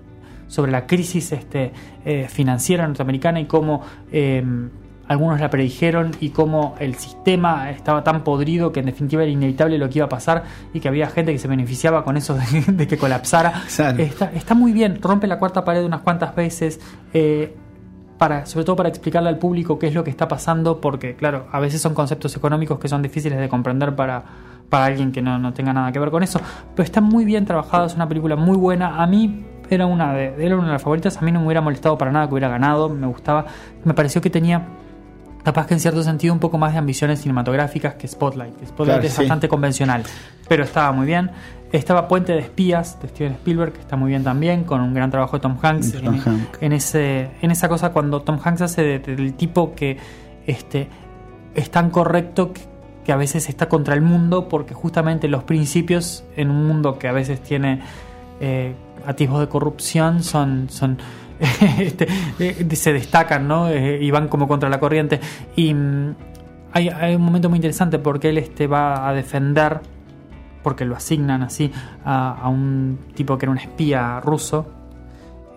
B: sobre la crisis este, eh, financiera norteamericana y cómo eh, algunos la predijeron y cómo el sistema estaba tan podrido que en definitiva era inevitable lo que iba a pasar y que había gente que se beneficiaba con eso de, de que colapsara. Está, está muy bien, rompe la cuarta pared unas cuantas veces. eh, para, sobre todo para explicarle al público qué es lo que está pasando, porque claro, a veces son conceptos económicos que son difíciles de comprender para, para alguien que no, no tenga nada que ver con eso, pero está muy bien trabajado, es una película muy buena, a mí era una de, era una de las favoritas, a mí no me hubiera molestado para nada que hubiera ganado, me gustaba, me pareció que tenía capaz que en cierto sentido un poco más de ambiciones cinematográficas que Spotlight, Spotlight
A: Claro,
B: es
A: sí.
B: bastante convencional, pero estaba muy bien. Estaba Puente de Espías de Steven Spielberg, que está muy bien también, con un gran trabajo de Tom Hanks.
A: Tom
B: en, ese, en esa cosa cuando Tom Hanks hace de- del tipo que este, es tan correcto que, que a veces está contra el mundo, porque justamente los principios en un mundo que a veces tiene eh, atisbos de corrupción son, son se destacan ¿no? Eh, y van como contra la corriente. Y mm, hay, hay un momento muy interesante porque él este, va a defender, porque lo asignan así, a, a un tipo que era un espía ruso.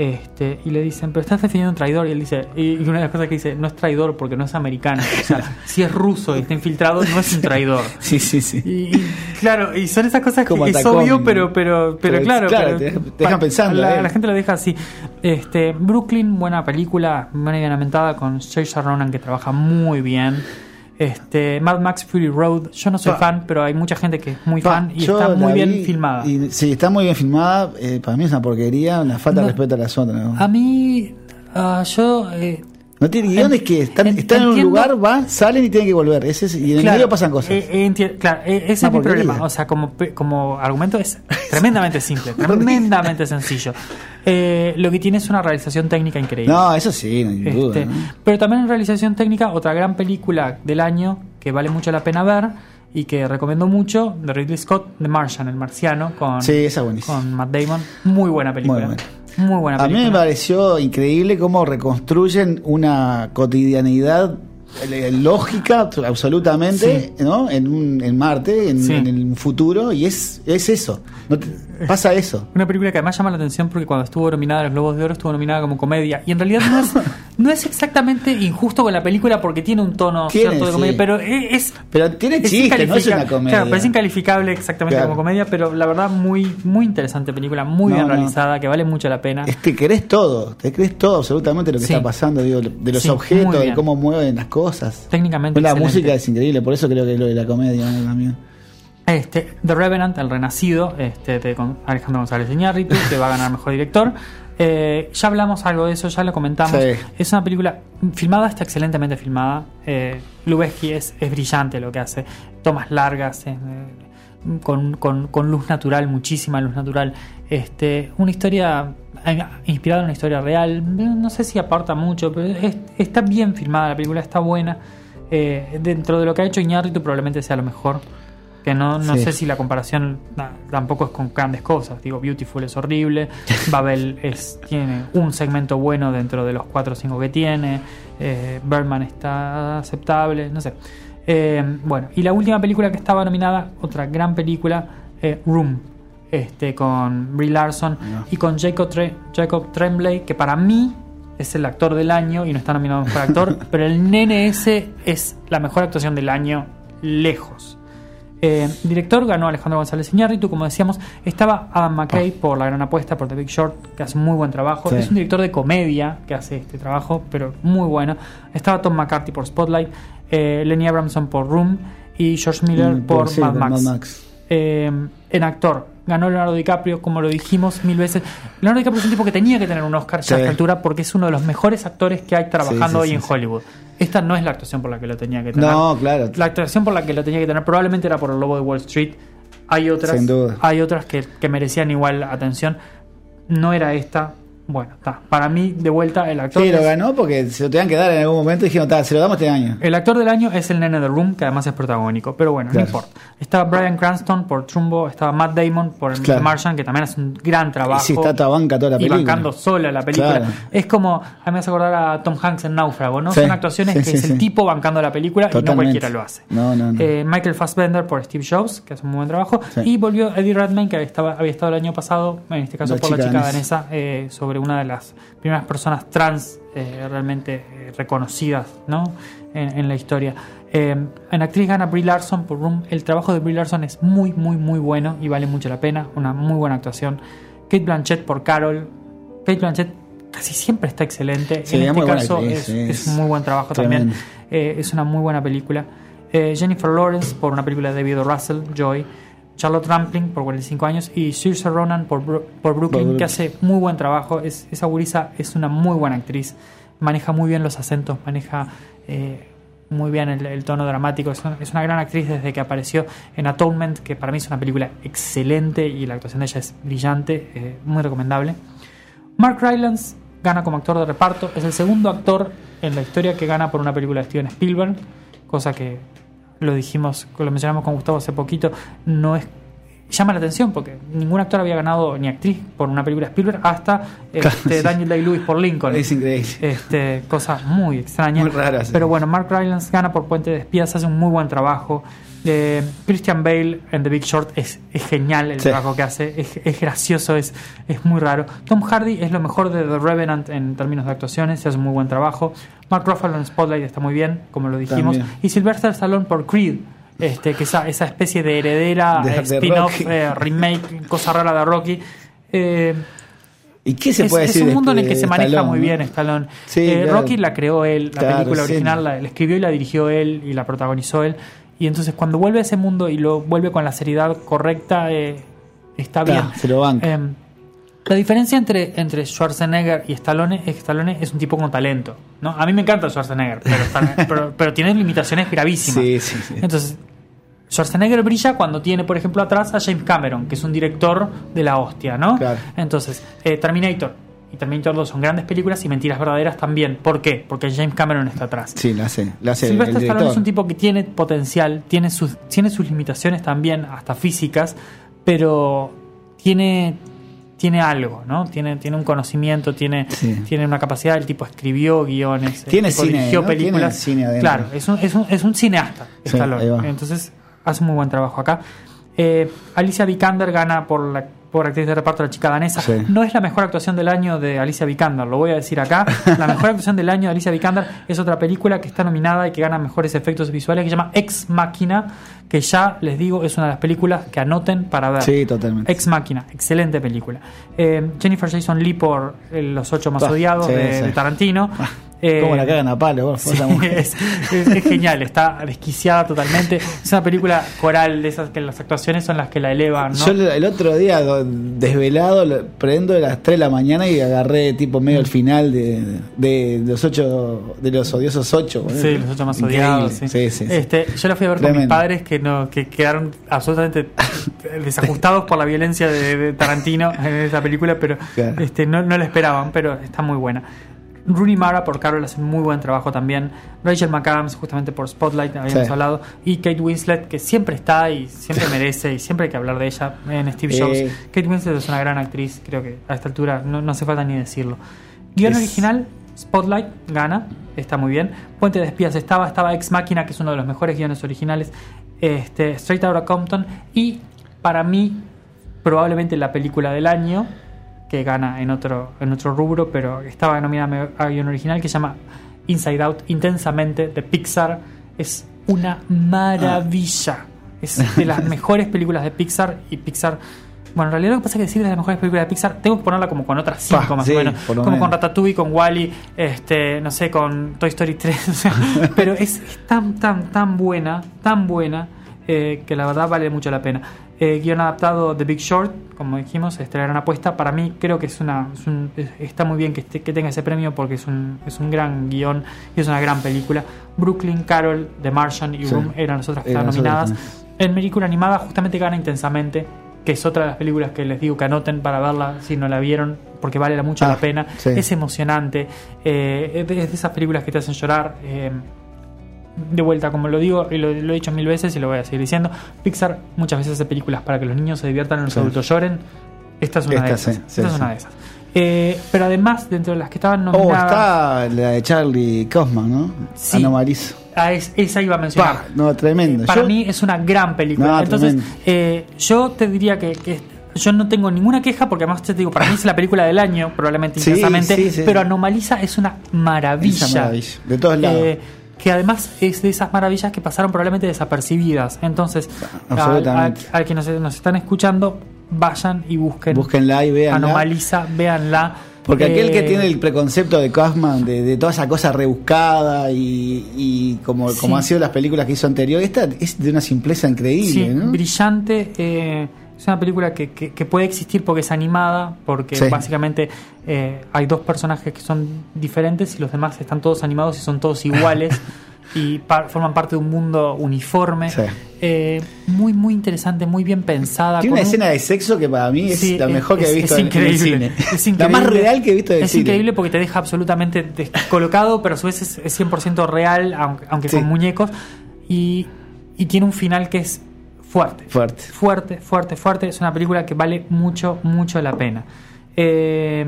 B: Este, y le dicen, pero estás defendiendo a un traidor. Y él dice, y una de las cosas que dice, no es traidor porque no es americano. O sea, si es ruso y está infiltrado, no es un traidor.
A: Sí, sí, sí.
B: Y, y, claro, y son esas cosas
A: Como
B: que es obvio, pero, pero, pero,
A: Pero,
B: claro,
A: claro,
B: pero-
A: te deja- te dejan pensando,
B: La,
A: eh.
B: la gente lo deja así. Este, Brooklyn, buena película, buena y bien ambientada, con Saoirse Ronan que trabaja muy bien. Este, Mad Max Fury Road, yo no soy
A: Pa.
B: fan, pero hay mucha gente que es muy
A: Pa,
B: fan y está muy bien
A: vi
B: filmada.
A: y- sí, está muy bien filmada. eh, para mí es una porquería, una falta
B: No.
A: de respeto a las otras. ¿no?
B: A mí, ah, yo eh,
A: No tiene guiones que están,
B: en-
A: están en un
B: entiendo-
A: lugar, van, salen y tienen que volver. Ese es- y en el
B: Claro,
A: medio pasan cosas.
B: eh, eh, enti- claro, eh, ese es mi problema. O sea, como, como argumento es tremendamente simple, tremendamente sencillo. Eh, lo que tiene es una realización técnica increíble.
A: no, eso sí, no hay duda.
B: Este,
A: ¿no?
B: Pero también en realización técnica, otra gran película del año que vale mucho la pena ver y que recomiendo mucho, de Ridley Scott, The Martian, el marciano, con,
A: Sí, esa
B: con Matt Damon. Muy buena película.
A: Muy
B: Muy
A: buena.
B: buena,
A: A mí me pareció increíble cómo reconstruyen una cotidianidad lógica absolutamente ¿no? en, un, en Marte, en,
B: Sí.
A: en el futuro, y es, es eso. No te- pasa eso.
B: Una película que además llama la atención porque cuando estuvo nominada a los Globos de Oro estuvo nominada como comedia. Y en realidad no es, no es exactamente injusto con la película porque tiene un tono
A: Tiene,
B: cierto de comedia,
A: sí.
B: pero es, es-
A: Pero tiene chiste, no es una comedia.
B: Claro, pero es incalificable exactamente
A: Claro.
B: como comedia, pero la verdad muy, muy interesante película, muy
A: No,
B: bien
A: no.
B: realizada, que vale mucho la pena.
A: Este, crees todo, te crees todo absolutamente lo que está pasando, digo, de los objetos, de cómo mueven las cosas.
B: Técnicamente
A: La
B: excelente.
A: música es increíble, por eso creo que es lo de la comedia ¿no? también.
B: Este, The Revenant, El Renacido, este, de Alejandro González Iñárritu, que va a ganar Mejor Director. Eh, ya hablamos algo de eso, ya lo comentamos.
A: Sí.
B: Es una película filmada, está excelentemente filmada. Eh, Lubezki es, es brillante lo que hace. Tomas largas, eh, con, con- con luz natural, muchísima luz natural. Este, una historia inspirada en una historia real. No sé si aporta mucho, pero es- está bien filmada la película, está buena. Eh, dentro de lo que ha hecho Iñárritu probablemente sea lo mejor. Que no, no
A: Sí.
B: sé si la comparación na, tampoco es con grandes cosas. Digo, Beautiful es horrible. Babel es, tiene un segmento bueno dentro de los 4 o 5 que tiene. eh, Birdman está aceptable. No sé. Eh, bueno, y la última película que estaba nominada, otra gran película, eh, Room. Este, con Brie Larson
A: Ah.
B: y con Jacob, Tre- Jacob Tremblay, que para mí es el actor del año y no está nominado mejor actor, pero el nene ese es la mejor actuación del año, lejos. Eh, director ganó Alejandro González Iñárritu, como decíamos. Estaba Adam McKay por La Gran Apuesta, por The Big Short, que hace muy buen trabajo.
A: Sí.
B: Es un director de comedia que hace este trabajo, pero muy bueno. Estaba Tom McCarthy por Spotlight, eh, Lenny Abramson por Room y George Miller
A: Mm,
B: por,
A: sí,
B: Mad,
A: por
B: Max.
A: Mad Max.
B: Eh, en actor ganó Leonardo DiCaprio, como lo dijimos mil veces. Leonardo DiCaprio es un tipo que tenía que tener un Oscar
A: Sí.
B: a esta altura porque es uno de los mejores actores que hay trabajando
A: Sí, sí,
B: hoy en. Hollywood. Esta no es la actuación por la que lo tenía que tener.
A: No, claro.
B: La actuación por la que lo tenía que tener probablemente era por el Lobo de Wall Street. Hay otras,
A: Sin duda.
B: hay otras que, que merecían igual atención. No era esta. Bueno, está. Para mí, de vuelta, el actor.
A: Sí, lo
B: es-
A: ganó porque se lo tenían que dar en algún momento y dijeron, "Ta, se lo damos este año.
B: El actor del año es el nene de Room, que además es protagónico. Pero bueno,
A: Claro.
B: no importa. Estaba Brian Cranston por Trumbo, estaba Matt Damon por
A: Claro.
B: The Martian, que también hace un gran trabajo.
A: Y sí, está tabanca toda la
B: y
A: película.
B: bancando sola la película.
A: Claro.
B: Es como, a mí me hace acordar a Tom Hanks en Náufrago, ¿no?
A: Sí,
B: Son actuaciones
A: sí,
B: que
A: sí,
B: es el tipo bancando la película y no
A: Totalmente.
B: cualquiera lo hace.
A: No, no, no.
B: Eh, Michael Fassbender por Steve Jobs, que hace un muy buen trabajo. Y volvió Eddie Redmayne, que estaba, había estado el año pasado, en este caso
A: La
B: por la
A: chica
B: chica
A: danesa.
B: danesa, eh, sobre una de las primeras personas trans eh, realmente eh, reconocidas ¿no? en, en la historia. Eh, en actriz gana Brie Larson por Room. El trabajo de Brie Larson es muy, muy, muy bueno y vale mucho la pena. Una muy buena actuación. Kate Blanchett por Carol. Kate Blanchett casi siempre está excelente.
A: Sí,
B: en
A: es
B: este caso
A: actriz,
B: es, es muy buen trabajo
A: tremendo.
B: también. Es una muy buena película. Jennifer Lawrence por una película de David. Russell, Joy. Charlotte Rampling por 45 años y Saoirse Ronan por, Bru- por Brooklyn, que hace muy buen trabajo. Es, esa gurisa es una muy buena actriz. Maneja muy bien los acentos, maneja eh, muy bien el, el tono dramático. Es una, es una gran actriz desde que apareció en Atonement, que para mí es una película excelente y la actuación de ella es brillante, eh, muy recomendable. Mark Rylance gana como actor de reparto. Es el segundo actor en la historia que gana por una película de Steven Spielberg, cosa que lo dijimos, lo mencionamos con Gustavo hace poquito, no es llama la atención porque ningún actor había ganado ni actriz por una película de Spielberg hasta este,
A: sí.
B: Daniel Day-Lewis por Lincoln.
A: Es increíble.
B: Este, cosa muy extraña.
A: Muy sí.
B: Pero bueno, Mark Rylance gana por Puente de Espías, hace un muy buen trabajo. Eh, Christian Bale en The Big Short es, es genial el
A: Sí.
B: trabajo que hace, es, es gracioso, es, es muy raro. Tom Hardy es lo mejor de The Revenant en términos de actuaciones, hace un muy buen trabajo. Mark Ruffalo en Spotlight está muy bien, como lo dijimos.
A: También.
B: Y Sylvester Stallone por Creed. Este, que esa, esa especie de heredera,
A: De- de
B: spin-off, eh, remake, cosa rara de Rocky. Eh,
A: ¿Y qué se
B: es,
A: puede
B: es
A: decir
B: un
A: de-
B: mundo en el que se maneja
A: Stallone,
B: muy bien Stallone.
A: Sí,
B: Eh,
A: claro.
B: Rocky la creó él, la
A: Claro,
B: película
A: sí.
B: original la, la escribió y la dirigió él y la protagonizó él. Y entonces cuando vuelve a ese mundo y lo vuelve con la seriedad correcta, eh, está bien.
A: se lo banca.
B: Eh, la diferencia entre, entre Schwarzenegger y Stallone es que Stallone es un tipo con talento. ¿no? A mí me encanta Schwarzenegger, pero, Stallone- pero, pero tiene limitaciones gravísimas.
A: Sí, sí, sí.
B: Entonces, Schwarzenegger brilla cuando tiene, por ejemplo, atrás a James Cameron, que es un director de la hostia, ¿no?
A: Claro.
B: Entonces, eh, Terminator y Terminator 2 son grandes películas y Mentiras Verdaderas también. ¿Por qué? Porque James Cameron está atrás.
A: Sí, la hace. La
B: Sylvester
A: el
B: Stallone es un tipo que tiene potencial, tiene sus, tiene sus limitaciones también, hasta físicas, pero tiene, tiene algo, ¿no? Tiene, tiene un conocimiento, tiene,
A: Sí.
B: tiene una capacidad, el tipo escribió guiones, el
A: Tiene
B: tipo
A: cine,
B: dirigió
A: ¿no?
B: películas.
A: Tiene cine
B: claro, es un, es, un, es un cineasta,
A: Sí,
B: Stallone. Entonces, hace muy buen trabajo acá. Eh, Alicia Vikander gana por la por actriz de reparto la chica danesa.
A: Sí.
B: No es la mejor actuación del año de Alicia Vikander, lo voy a decir acá. La mejor actuación del año de Alicia Vikander es otra película que está nominada y que gana mejores efectos visuales que se llama Ex Máquina, que ya les digo es una de las películas que anoten para ver.
A: Sí, totalmente.
B: Ex Máquina, excelente película. Eh, Jennifer Jason Lee por eh, Los ocho más
A: Ah,
B: odiados
A: sí,
B: de,
A: sí.
B: de Tarantino.
A: Ah,
B: Eh,
A: ¿Cómo la cagan a palo? vos?
B: Sí, es, es- es genial, está desquiciada totalmente. Es una película coral de esas que las actuaciones son las que la elevan, ¿no?
A: Yo el otro día, do- desvelado, prendo de las 3 de la mañana y agarré tipo medio al final de, de los ocho de los odiosos 8.
B: Sí, los ocho más odiados. Sí. Este, yo la fui a ver con mis padres que no que quedaron absolutamente desajustados por la violencia de, de Tarantino en esa película, pero
A: Claro.
B: este, no, no la esperaban, pero está muy buena. Rooney Mara por Carol hace un muy buen trabajo también. Rachel McAdams, justamente por Spotlight, habíamos
A: Sí.
B: hablado. Y Kate Winslet, que siempre está y siempre merece y siempre hay que hablar de ella en Steve
A: Eh.
B: Jobs. Kate Winslet es una gran actriz, creo que a esta altura no, no hace falta ni decirlo. Guión
A: Es-
B: original, Spotlight gana, está muy bien. Puente de Espías estaba, estaba Ex Máquina, que es uno de los mejores guiones originales. Este, Straight Outta Compton. Y para mí, probablemente la película del año, que gana en otro, en otro rubro, pero estaba nominada a guion original, que se llama Inside Out, intensamente, de Pixar. Es una maravilla. Es de las mejores películas de Pixar y Pixar. Bueno, en realidad lo que pasa es que decir de las mejores películas de Pixar, tengo que ponerla como con otras cinco
A: Pa,
B: más
A: sí,
B: o menos. Como con
A: menos.
B: Ratatouille, con Wally, este, no sé, con Toy Story 3. o sea, pero es, es tan, tan, tan buena, tan buena, eh, que la verdad vale mucho la pena. Eh, guion adaptado de Big Short, como dijimos, esta gran apuesta. Para mí creo que es una, es un- es- está muy bien que, esté- que tenga ese premio porque es un, es un gran guion y es una gran película. Brooklyn, Carol, The Martian y
A: Sí.
B: Room eran las otras que estaban nominadas. en película animada justamente gana intensamente, que es otra de las películas que les digo que anoten para verla si no la vieron, porque vale mucho
A: Ah,
B: la pena.
A: sí.
B: Es emocionante, eh, es de es de esas películas que te hacen llorar. eh, de vuelta, como lo digo y lo, lo he dicho mil veces y lo voy a seguir diciendo, Pixar muchas veces hace películas para que los niños se diviertan y los
A: Sí.
B: adultos lloren. Esta es una de esas.
A: sí,
B: Esta es una de esas. Eh, pero además, dentro de las que estaban
A: Oh,
B: nominadas.
A: está la de Charlie Kaufman, ¿no?
B: Sí.
A: Anomaliza.
B: Ah, es- esa iba a mencionar.
A: Pa, no, tremendo.
B: Para
A: Yo-
B: mí es una gran película.
A: No,
B: Entonces, eh, yo te diría que, que yo no tengo ninguna queja porque además te digo, para mí es la película del año, probablemente
A: Sí,
B: intensamente,
A: sí, sí.
B: pero Anomaliza es una maravilla.
A: Esa maravilla, de todos lados.
B: Eh, que además es de esas maravillas que pasaron probablemente desapercibidas. Entonces, al, al- al que nos, nos están escuchando, vayan y busquen
A: Búsquenla y veanla.
B: Anomaliza, véanla.
A: Porque aquel que
B: Eh,
A: tiene el preconcepto de Kaufman, de, de toda esa cosa rebuscada y, y como,
B: Sí.
A: como han sido las películas que hizo anterior, esta es de una simpleza increíble,
B: Sí,
A: ¿no?
B: brillante. eh, es una película que, que- que puede existir porque es animada, porque
A: Sí.
B: básicamente eh, hay dos personajes que son diferentes y los demás están todos animados y son todos iguales y forman parte de un mundo uniforme.
A: Sí.
B: Eh, muy, muy interesante, muy bien pensada.
A: Tiene una
B: un-
A: escena de sexo que para mí es
B: Sí,
A: la mejor que he visto
B: es
A: en, en el
B: increíble,
A: cine.
B: es
A: La más
B: increíble.
A: real que he visto del
B: Es
A: cine.
B: increíble porque te deja absolutamente descolocado, pero a su vez es, es 100% real, aunque, aunque
A: Sí.
B: con muñecos. Y, y tiene un final que es fuerte.
A: Fuerte.
B: Fuerte, fuerte, fuerte. Es una película que vale mucho, mucho la pena. Eh,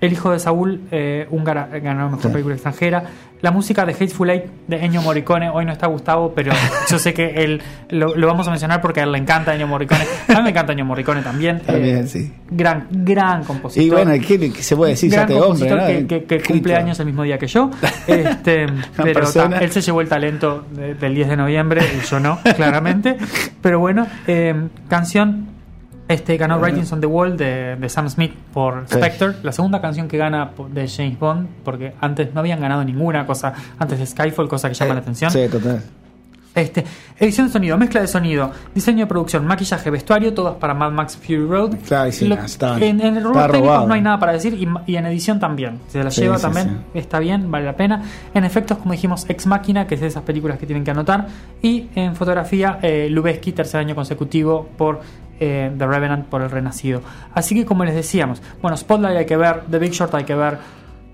B: el hijo de Saúl, eh, húngara, ganó mejor
A: Sí.
B: película extranjera. La música de Hateful Eight de Ennio Morricone. Hoy no está Gustavo, pero yo sé que él lo, lo vamos a mencionar porque a él le encanta Ennio Morricone. A mí me encanta Ennio Morricone también.
A: También,
B: Eh,
A: sí.
B: Gran, gran compositor.
A: Y bueno, ¿qué, qué se puede decir?
B: Gran
A: te hombre,
B: compositor
A: ¿no?
B: que, que- que cumple años el mismo día que yo. Este, pero ta, él se llevó el talento de- del 10 de noviembre y yo no, claramente. Pero bueno, eh, canción. Este ganó Writings on the Wall de, de Sam Smith por
A: Sí.
B: Spectre, la segunda canción que gana de James Bond, porque antes no habían ganado ninguna cosa, antes de Skyfall, cosa que llama la atención.
A: Sí, total.
B: Este, edición de sonido, mezcla de sonido, diseño de producción, maquillaje, vestuario, todas para Mad Max Fury Road.
A: Claro, sí,
B: Lo-
A: estaban-
B: en, en el rubro técnico no hay nada para decir y, en edición también. Se la
A: Sí,
B: lleva
A: sí,
B: también, está bien, vale la pena. En efectos, como dijimos, Ex Máquina, que es de esas películas que tienen que anotar. Y en fotografía, eh, Lubeski, tercer año consecutivo por eh, The Revenant, por El Renacido. Así que, como les decíamos, bueno, Spotlight hay que ver, The Big Short hay que ver.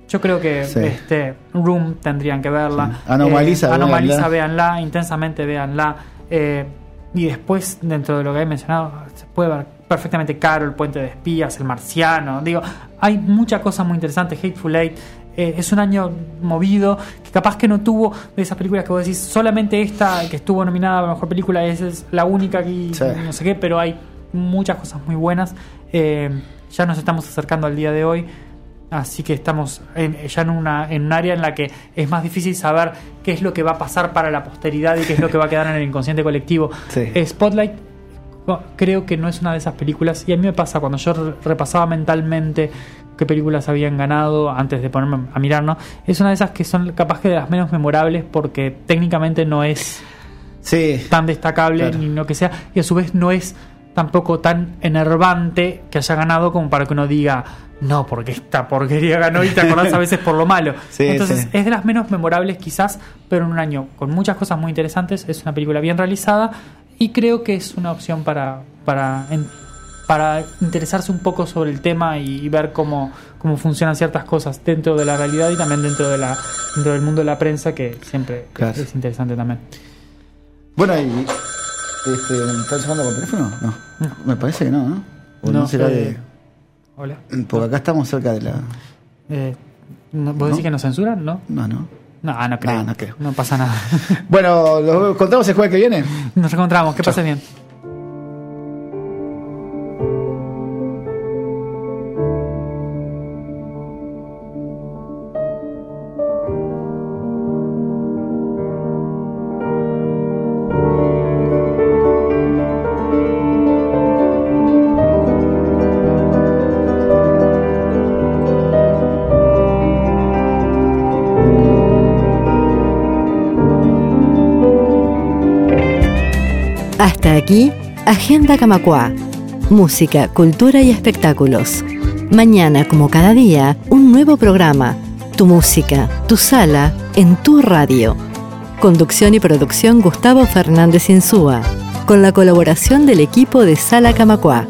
B: Yo creo que
A: Sí.
B: este Room tendrían que verla.
A: Sí. Anomaliza,
B: Eh, Anomaliza,
A: véanla.
B: véanla, intensamente véanla. Eh, y después, dentro de lo que he mencionado, se puede ver perfectamente Caro, el puente de espías, el marciano. Digo, hay mucha cosa muy interesante. Hateful Eight. eh, es un año movido, que capaz que no tuvo de esas películas que vos decís, solamente esta que estuvo nominada a mejor película es, es la única que
A: Sí.
B: no sé qué, pero hay muchas cosas muy buenas. Eh, ya nos estamos acercando al día de hoy. Así que estamos en- ya en, una, en un área en la que es más difícil saber qué es lo que va a pasar para la posteridad y qué es lo que va a quedar en el inconsciente colectivo.
A: Sí.
B: Eh, Spotlight no, creo que no es una de esas películas y a mí me pasa cuando yo re- repasaba mentalmente qué películas habían ganado antes de ponerme a mirar, ¿no? Es una de esas que son capaz que de las menos memorables porque técnicamente no es
A: Sí.
B: tan destacable
A: Claro.
B: ni lo que sea y a su vez no es tampoco tan enervante que haya ganado como para que uno diga no porque esta porquería ganó y te acordás a veces por lo malo
A: Sí,
B: entonces
A: sí.
B: es de las menos memorables quizás pero en un año con muchas cosas muy interesantes es una película bien realizada y creo que es una opción para para para interesarse un poco sobre el tema y, y ver cómo, cómo funcionan ciertas cosas dentro de la realidad y también dentro de la dentro del mundo de la prensa que siempre
A: Claro.
B: es interesante también
A: Bueno, y. Este, ¿Están llamando por teléfono? No. Me parece que no, ¿no? O no,
B: No,
A: será
B: eh, Hola.
A: de. Porque acá estamos cerca de la.
B: Eh, ¿no- ¿Vos decís
A: ¿No?
B: que nos censuran? No.
A: No, no.
B: No, no creo.
A: No, no creo.
B: No pasa nada.
A: Bueno, ¿lo contamos el jueves que viene?
B: Nos encontramos. Que pase bien.
F: Aquí, Agenda Camacua. Música, cultura y espectáculos. Mañana, como cada día, un nuevo programa. Tu música, tu sala, en tu radio. Conducción y producción Gustavo Fernández Insúa. con la colaboración del equipo de Sala Camacua.